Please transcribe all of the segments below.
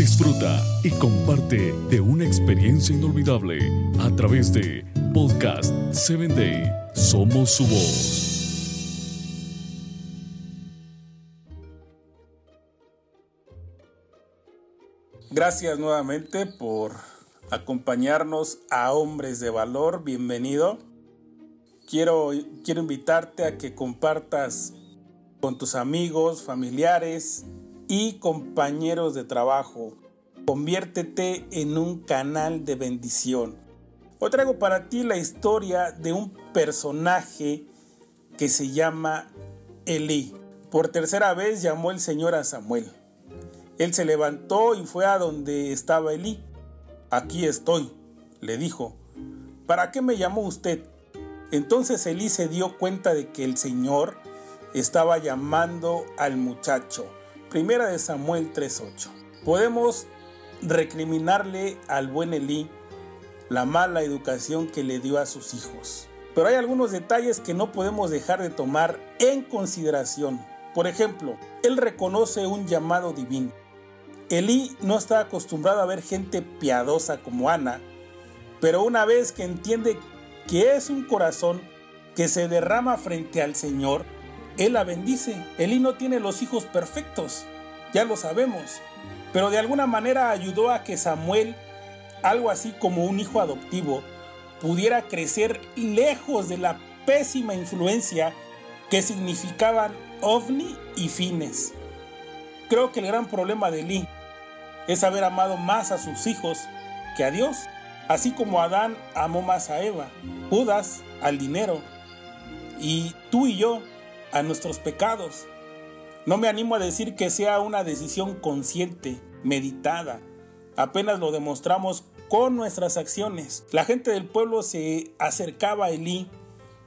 Disfruta y comparte de una experiencia inolvidable a través de Podcast 7 Day. Somos su voz. Gracias nuevamente por acompañarnos a Hombres de Valor. Bienvenido. Quiero, quiero invitarte a que compartas con tus amigos, familiares y compañeros de trabajo. Conviértete en un canal de bendición. Hoy traigo para ti la historia de un personaje que se llama Elí. Por tercera vez llamó el Señor a Samuel. Él se levantó y fue a donde estaba Elí. Aquí estoy, le dijo. ¿Para qué me llamó usted? Entonces Elí se dio cuenta de que el Señor estaba llamando al muchacho. Primera de Samuel 3:8. Podemos recriminarle al buen Elí la mala educación que le dio a sus hijos. Pero hay algunos detalles que no podemos dejar de tomar en consideración. Por ejemplo, él reconoce un llamado divino. Elí no está acostumbrado a ver gente piadosa como Ana, pero una vez que entiende que es un corazón que se derrama frente al Señor, Él la bendice. Elí no tiene los hijos perfectos, ya lo sabemos, pero de alguna manera ayudó a que Samuel, algo así como un hijo adoptivo, pudiera crecer lejos de la pésima influencia que significaban ovni y fines. Creo que el gran problema de Elí es haber amado más a sus hijos que a Dios, así como Adán amó más a Eva, Judas al dinero y tú y yo a nuestros pecados. No me animo a decir que sea una decisión consciente, meditada. Apenas lo demostramos con nuestras acciones. La gente del pueblo se acercaba a Elí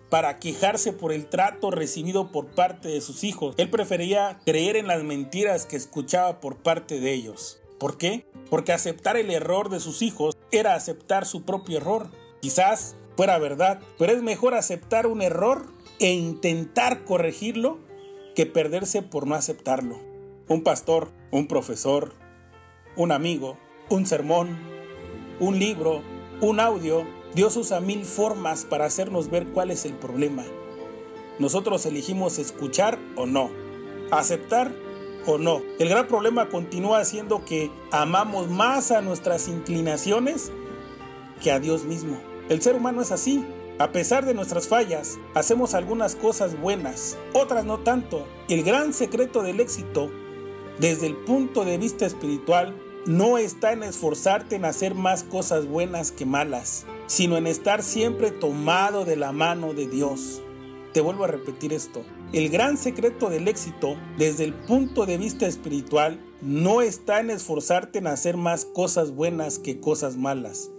para quejarse por el trato recibido por parte de sus hijos. Él prefería creer en las mentiras que escuchaba por parte de ellos. ¿Por qué? Porque aceptar el error de sus hijos era aceptar su propio error. Quizás fuera verdad, pero es mejor aceptar un error e intentar corregirlo que perderse por no aceptarlo. Un pastor, un profesor, un amigo, un sermón, un libro, un audio, Dios usa mil formas para hacernos ver cuál es el problema. Nosotros elegimos escuchar o no, aceptar o no. El gran problema continúa siendo que amamos más a nuestras inclinaciones que a Dios mismo. El ser humano es así. A pesar de nuestras fallas, hacemos algunas cosas buenas, otras no tanto. El gran secreto del éxito, desde el punto de vista espiritual, no está en esforzarte en hacer más cosas buenas que malas, sino en estar siempre tomado de la mano de Dios. Te vuelvo a repetir esto. El gran secreto del éxito, desde el punto de vista espiritual, no está en esforzarte en hacer más cosas buenas que cosas malas,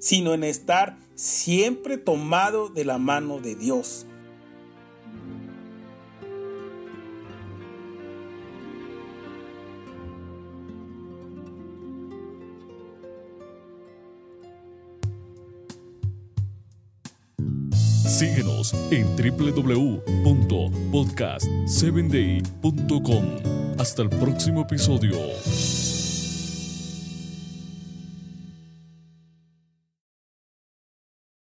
sino en estar siempre tomado de la mano de Dios. Síguenos en www.podcast7day.com. Hasta el próximo episodio.